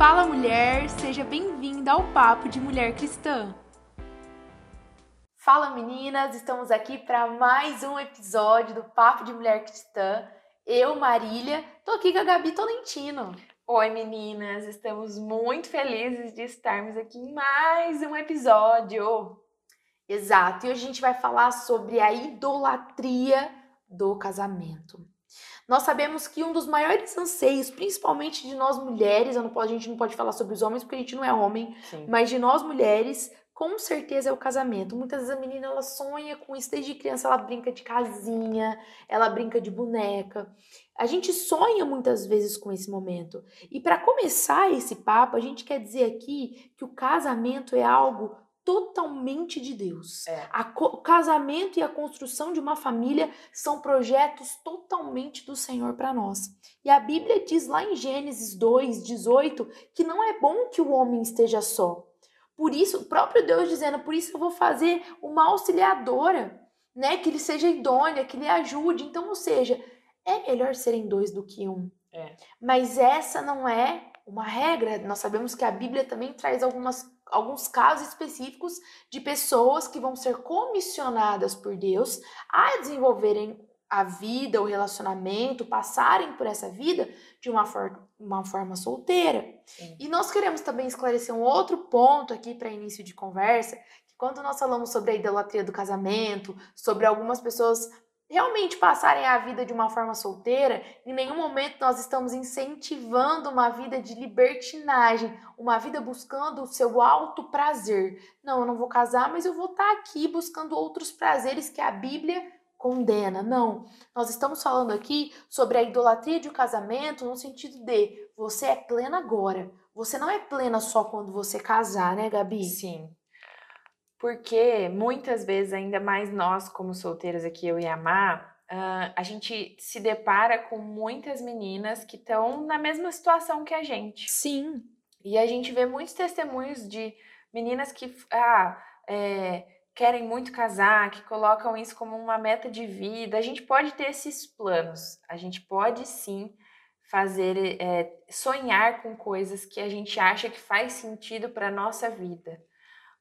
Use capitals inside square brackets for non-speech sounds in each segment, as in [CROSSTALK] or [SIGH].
Fala mulher, seja bem-vinda ao Papo de Mulher Cristã. Fala meninas, estamos aqui para mais um episódio do Papo de Mulher Cristã. Eu, Marília, tô aqui com a Gabi Tolentino. Oi meninas, estamos muito felizes de estarmos aqui em mais um episódio. Exato, e hoje a gente vai falar sobre a idolatria do casamento. Nós sabemos que um dos maiores anseios, principalmente de nós mulheres, a gente não pode falar sobre os homens porque a gente não é homem, Sim. mas de nós mulheres, com certeza é o casamento. Muitas vezes a menina ela sonha com isso desde criança, ela brinca de casinha, ela brinca de boneca. A gente sonha muitas vezes com esse momento. E para começar esse papo, a gente quer dizer aqui que o casamento é algo totalmente de Deus. É. o casamento e a construção de uma família são projetos totalmente do Senhor para nós. E a Bíblia diz lá em Gênesis 2, 18, que não é bom que o homem esteja só. Por isso, o próprio Deus dizendo, por isso eu vou fazer uma auxiliadora, né? Que ele seja idônea, que lhe ajude. Então, ou seja, é melhor serem dois do que um. É. Mas essa não é uma regra. Nós sabemos que a Bíblia também traz algumas alguns casos específicos de pessoas que vão ser comissionadas por Deus a desenvolverem a vida, o relacionamento, passarem por essa vida de uma, for uma forma solteira. Sim. E nós queremos também esclarecer um outro ponto aqui para início de conversa, que quando nós falamos sobre a idolatria do casamento, sobre algumas pessoas realmente passarem a vida de uma forma solteira, em nenhum momento nós estamos incentivando uma vida de libertinagem, uma vida buscando o seu alto prazer. Não, eu não vou casar, mas eu vou estar aqui buscando outros prazeres que a Bíblia condena. Não, nós estamos falando aqui sobre a idolatria de um casamento no sentido de você é plena agora. Você não é plena só quando você casar, né, Gabi? Sim. Porque muitas vezes, ainda mais nós como solteiras aqui, eu e a Má, uh, a gente se depara com muitas meninas que estão na mesma situação que a gente. Sim. E a gente vê muitos testemunhos de meninas que ah, é, querem muito casar, que colocam isso como uma meta de vida. A gente pode ter esses planos, a gente pode sim fazer, é, sonhar com coisas que a gente acha que faz sentido para a nossa vida.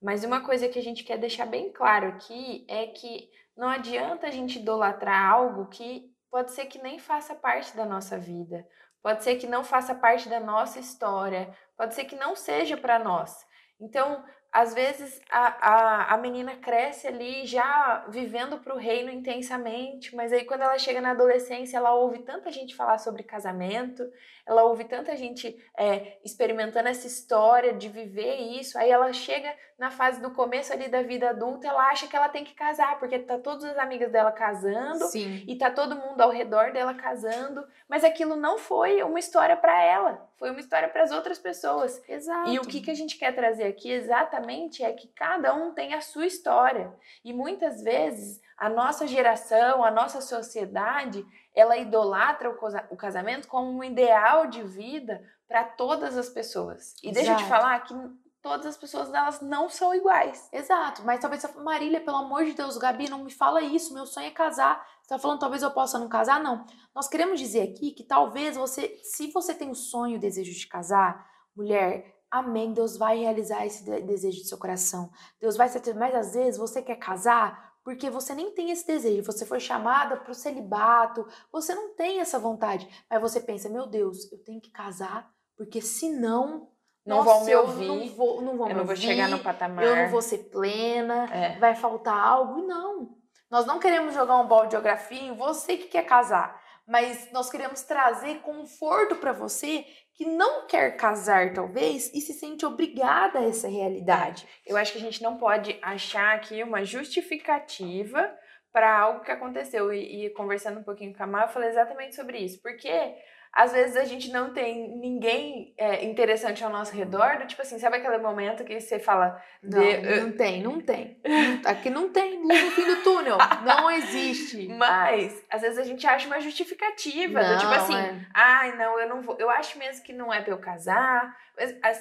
Mas uma coisa que a gente quer deixar bem claro aqui é que não adianta a gente idolatrar algo que pode ser que nem faça parte da nossa vida, pode ser que não faça parte da nossa história, pode ser que não seja para nós. Então, às vezes a, a, a menina cresce ali já vivendo para o reino intensamente, mas aí quando ela chega na adolescência, ela ouve tanta gente falar sobre casamento, ela ouve tanta gente é, experimentando essa história de viver isso, aí ela chega na fase do começo ali da vida adulta, ela acha que ela tem que casar, porque tá todas as amigas dela casando Sim. e tá todo mundo ao redor dela casando, mas aquilo não foi uma história para ela, foi uma história para as outras pessoas. Exato. E o que, que a gente quer trazer aqui exatamente é que cada um tem a sua história. E muitas vezes a nossa geração, a nossa sociedade, ela idolatra o casamento como um ideal de vida para todas as pessoas. E Exato. deixa eu te falar que todas as pessoas elas não são iguais. Exato, mas talvez Marília, pelo amor de Deus, Gabi, não me fala isso, meu sonho é casar. Você tá falando talvez eu possa não casar? Não. Nós queremos dizer aqui que talvez você, se você tem o sonho, o desejo de casar, mulher, Amém. Deus vai realizar esse desejo do seu coração. Deus vai ser. Mas às vezes você quer casar porque você nem tem esse desejo. Você foi chamada para o celibato. Você não tem essa vontade. Mas você pensa: meu Deus, eu tenho que casar porque senão. Não vão me ouvir. Não vou, não vão eu não vou chegar no patamar. Eu não vou ser plena. É. Vai faltar algo. Não. Nós não queremos jogar um balde de geografia em você que quer casar mas nós queremos trazer conforto para você que não quer casar, talvez, e se sente obrigada a essa realidade. Eu acho que a gente não pode achar aqui uma justificativa para algo que aconteceu. E, e, conversando um pouquinho com a Mar, eu falei exatamente sobre isso. Porque às vezes a gente não tem ninguém é, interessante ao nosso redor, do tipo assim, sabe aquele momento que você fala. Não, de, não tem, não tem. Aqui não tem luz no fim do túnel. Não existe. [LAUGHS] Mas, às vezes a gente acha uma justificativa, não, do tipo assim, é. ai, não, eu não vou. Eu acho mesmo que não é pra eu casar.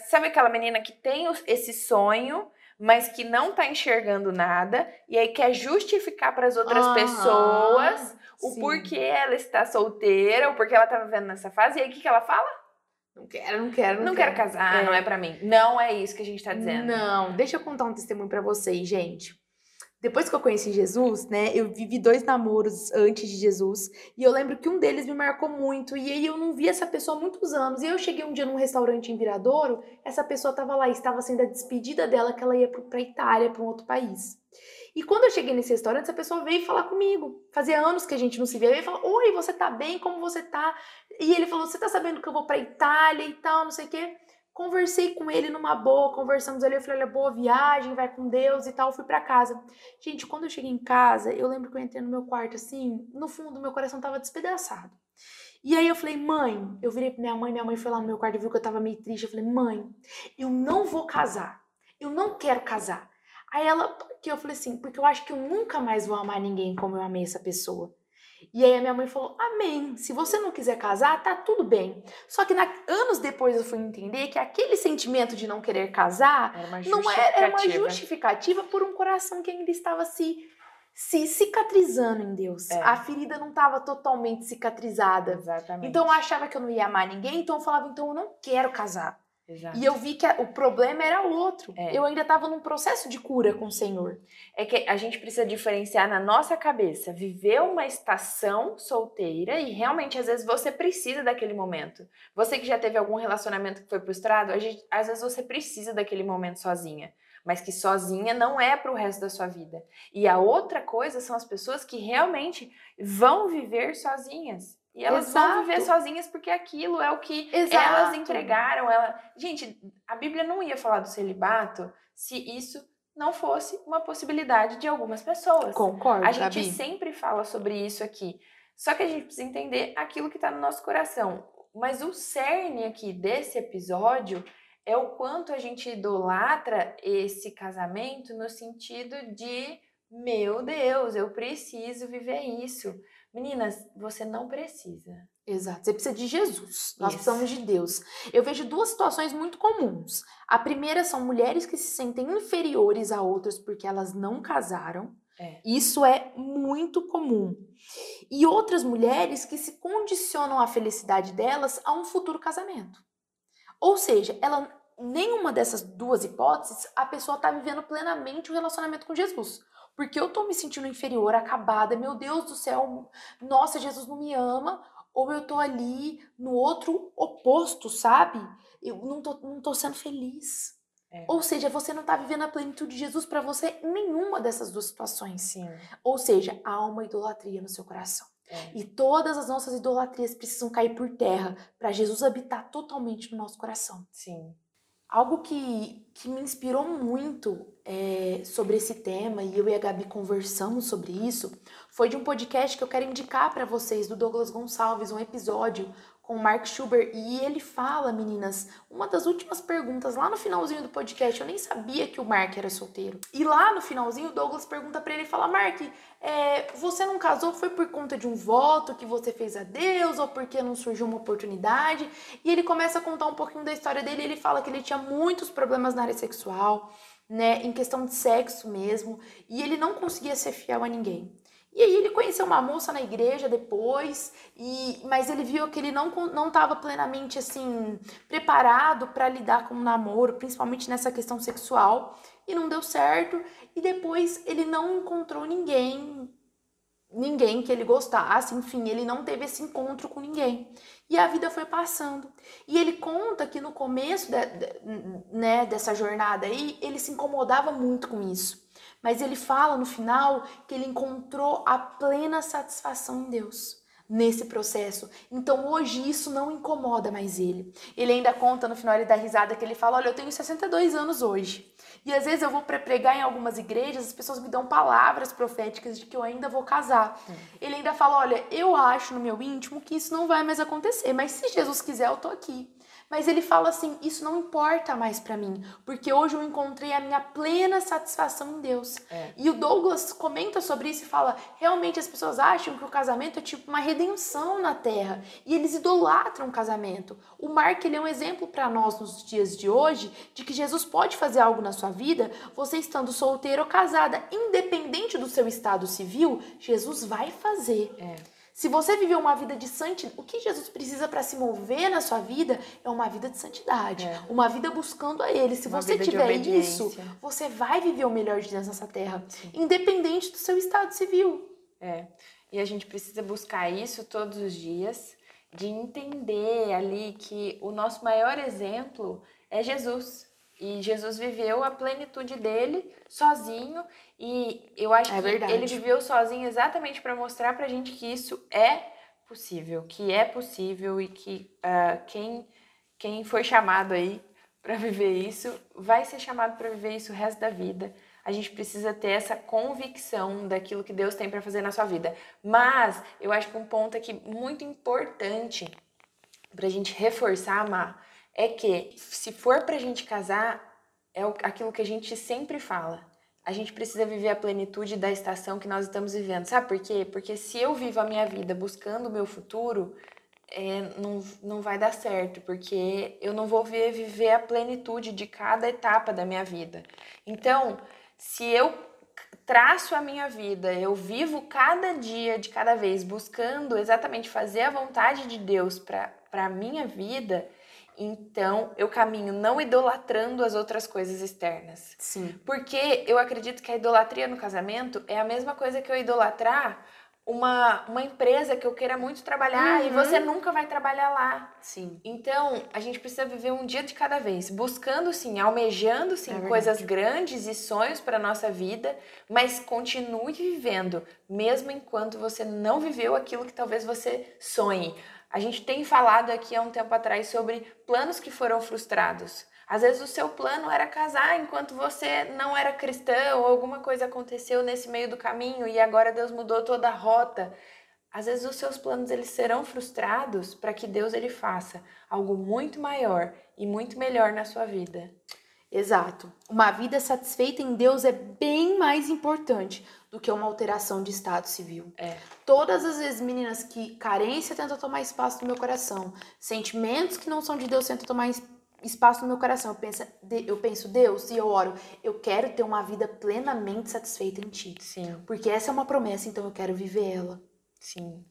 Sabe aquela menina que tem esse sonho mas que não tá enxergando nada e aí quer justificar para as outras uhum, pessoas o sim. porquê ela está solteira, o porquê ela tá vivendo nessa fase. E aí o que, que ela fala? Não quero, não quero, não, Não quero. quero casar, É. não é pra mim. Não é isso que a gente tá dizendo. Não, deixa eu contar um testemunho pra vocês, gente. Depois que eu conheci Jesus, né, eu vivi dois namoros antes de Jesus, e eu lembro que um deles me marcou muito, e aí eu não vi essa pessoa há muitos anos. E eu cheguei um dia num restaurante em Viradouro, essa pessoa tava lá, estava sendo a despedida dela que ela ia pra Itália, pra um outro país. E quando eu cheguei nesse restaurante, essa pessoa veio falar comigo. Fazia anos que a gente não se via. Veio falar: Oi, você tá bem? Como você tá? E ele falou: Você tá sabendo que eu vou pra Itália e tal, não sei o quê. Conversei com ele numa boa, conversamos ali. Eu falei: Olha, boa viagem, vai com Deus e tal. Fui pra casa. Gente, quando eu cheguei em casa, eu lembro que eu entrei no meu quarto assim. No fundo, meu coração tava despedaçado. E aí eu falei: Mãe, eu virei pra minha mãe. Minha mãe foi lá no meu quarto e viu que eu tava meio triste. Eu falei: Mãe, eu não vou casar. Eu não quero casar. Aí ela, quê? Eu falei assim, porque eu acho que eu nunca mais vou amar ninguém como eu amei essa pessoa. E aí a minha mãe falou, amém, se você não quiser casar, tá tudo bem. Só que na- anos depois eu fui entender que aquele sentimento de não querer casar Era não era, era uma justificativa. justificativa por um coração que ainda estava se, se cicatrizando em Deus. É. A ferida não estava totalmente cicatrizada. Exatamente. Então eu achava que eu não ia amar ninguém, então eu falava, então eu não quero casar. Exato. E eu vi que a- o problema era outro. É. Eu ainda estava num processo de cura com o Senhor. É que a gente precisa diferenciar na nossa cabeça, viver uma estação solteira e realmente às vezes você precisa daquele momento. Você que já teve algum relacionamento que foi frustrado, a gente- às vezes você precisa daquele momento sozinha, mas que sozinha não é pro resto da sua vida. E a outra coisa são as pessoas que realmente vão viver sozinhas. E elas vão Exato. viver sozinhas porque aquilo é o que Exato. elas entregaram. Ela... Gente, a Bíblia não ia falar do celibato se isso não fosse uma possibilidade de algumas pessoas. Concordo, A gente Gabi. sempre fala sobre isso aqui. Só que a gente precisa entender aquilo que está no nosso coração. Mas o cerne aqui desse episódio é o quanto a gente idolatra esse casamento no sentido de meu Deus, eu preciso viver isso. Meninas, você não precisa. Exato. Você precisa de Jesus. Nós Isso. precisamos de Deus. Eu vejo duas situações muito comuns. A primeira são mulheres que se sentem inferiores a outras porque elas não casaram. É. Isso é muito comum. E outras mulheres que se condicionam a felicidade delas a um futuro casamento. Ou seja, ela nenhuma dessas duas hipóteses a pessoa está vivendo plenamente o relacionamento com Jesus. Porque eu tô me sentindo inferior, acabada, meu Deus do céu, nossa, Jesus não me ama, ou eu tô ali no outro oposto, sabe? Eu não tô, não tô sendo feliz. É. Ou seja, você não tá vivendo a plenitude de Jesus para você em nenhuma dessas duas situações. Sim. Ou seja, há uma idolatria no seu coração. É. E todas as nossas idolatrias precisam cair por terra para Jesus habitar totalmente no nosso coração. Sim. Algo que, que me inspirou muito é, sobre esse tema, e eu e a Gabi conversamos sobre isso, foi de um podcast que eu quero indicar para vocês, do Douglas Gonçalves, um episódio com o Mark Schuber. E ele fala, meninas, uma das últimas perguntas lá no finalzinho do podcast, eu nem sabia que o Mark era solteiro. E lá no finalzinho, o Douglas pergunta para ele, fala, Mark, é, você não casou foi por conta de um voto que você fez a Deus ou porque não surgiu uma oportunidade? E ele começa a contar um pouquinho da história dele. Ele fala que ele tinha muitos problemas na área sexual, né, em questão de sexo mesmo, e ele não conseguia ser fiel a ninguém. E aí ele conheceu uma moça na igreja depois, e mas ele viu que ele não não estava plenamente assim preparado para lidar com o namoro, principalmente nessa questão sexual, e não deu certo. E depois ele não encontrou ninguém ninguém que ele gostasse, enfim, ele não teve esse encontro com ninguém. E a vida foi passando. E ele conta que no começo de, de, né, dessa jornada aí, ele se incomodava muito com isso. Mas ele fala no final que ele encontrou a plena satisfação em Deus nesse processo. Então hoje isso não incomoda mais ele. Ele ainda conta no final ele dá risada que ele fala: "Olha, eu tenho 62 anos hoje. E às vezes eu vou para pregar em algumas igrejas, as pessoas me dão palavras proféticas de que eu ainda vou casar. Hum. Ele ainda fala: "Olha, eu acho no meu íntimo que isso não vai mais acontecer, mas se Jesus quiser, eu tô aqui". Mas ele fala assim: isso não importa mais para mim, porque hoje eu encontrei a minha plena satisfação em Deus. É. E o Douglas comenta sobre isso e fala: realmente as pessoas acham que o casamento é tipo uma redenção na terra e eles idolatram o casamento. O Mark ele é um exemplo para nós nos dias de hoje de que Jesus pode fazer algo na sua vida, você estando solteira ou casada, independente do seu estado civil, Jesus vai fazer. É. Se você viveu uma vida de santidade, o que Jesus precisa para se mover na sua vida é uma vida de santidade, É. uma vida buscando a Ele. Se Uma você tiver isso, você vai viver o melhor de Deus nessa terra, Sim. independente do seu estado civil. É. E a gente precisa buscar isso todos os dias, de entender ali que o nosso maior exemplo é Jesus. E Jesus viveu a plenitude dele sozinho. E eu acho É que verdade. ele viveu sozinho exatamente para mostrar pra gente que isso é possível, que é possível e que ah, quem, quem foi chamado aí para viver isso vai ser chamado para viver isso o resto da vida. A gente precisa ter essa convicção daquilo que Deus tem para fazer na sua vida. Mas eu acho que um ponto aqui muito importante para a gente reforçar, Amar, é que se for para a gente casar, é aquilo que a gente sempre fala. A gente precisa viver a plenitude da estação que nós estamos vivendo. Sabe por quê? Porque se eu vivo a minha vida buscando o meu futuro, é, não, não vai dar certo, porque eu não vou ver, viver a plenitude de cada etapa da minha vida. Então, se eu traço a minha vida, eu vivo cada dia de cada vez buscando exatamente fazer a vontade de Deus para a minha vida, então eu caminho não idolatrando as outras coisas externas. Sim. Porque eu acredito que a idolatria no casamento é a mesma coisa que eu idolatrar uma, uma empresa que eu queira muito trabalhar e Uhum. você nunca vai trabalhar lá. Sim. Então, a gente precisa viver um dia de cada vez, buscando sim, almejando sim É coisas grandes e sonhos para nossa vida, mas continue vivendo, mesmo enquanto você não viveu aquilo que talvez você sonhe. A gente tem falado aqui há um tempo atrás sobre planos que foram frustrados. Às vezes o seu plano era casar enquanto você não era cristã ou alguma coisa aconteceu nesse meio do caminho e agora Deus mudou toda a rota. Às vezes os seus planos eles serão frustrados para que Deus ele faça algo muito maior e muito melhor na sua vida. Exato. Uma vida satisfeita em Deus é bem mais importante do que uma alteração de estado civil. É. Todas as vezes, meninas, que carência tenta tomar espaço no meu coração, sentimentos que não são de Deus tentam tomar es- espaço no meu coração, eu penso, eu penso, Deus, e eu oro, eu quero ter uma vida plenamente satisfeita em Ti. Sim, Porque essa é uma promessa, então eu quero viver ela. sim.